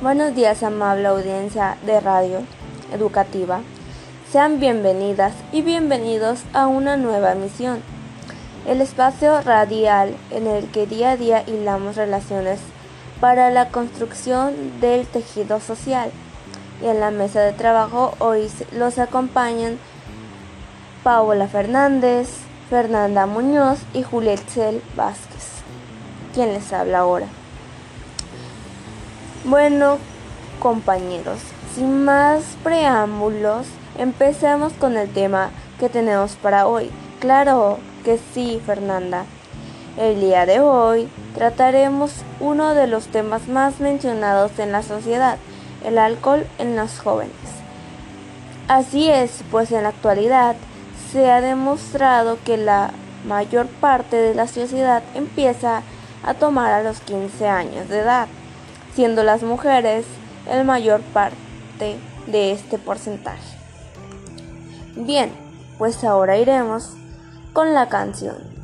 Buenos días, amable audiencia de radio educativa. Sean bienvenidas y bienvenidos a una nueva emisión, el espacio radial en el que día a día hilamos relaciones para la construcción del tejido social. Y en la mesa de trabajo hoy los acompañan Paola Fernández, Fernanda Muñoz y Julietzel Vázquez. ¿Quién les habla ahora? Bueno, compañeros, sin más preámbulos, empecemos con el tema que tenemos para hoy. Claro que sí, Fernanda. El día de hoy trataremos uno de los temas más mencionados en la sociedad, el alcohol en los jóvenes. Así es, pues en la actualidad se ha demostrado que la mayor parte de la sociedad empieza a tomar a los 15 años de edad siendo las mujeres el mayor parte de este porcentaje. Bien, pues ahora iremos con la canción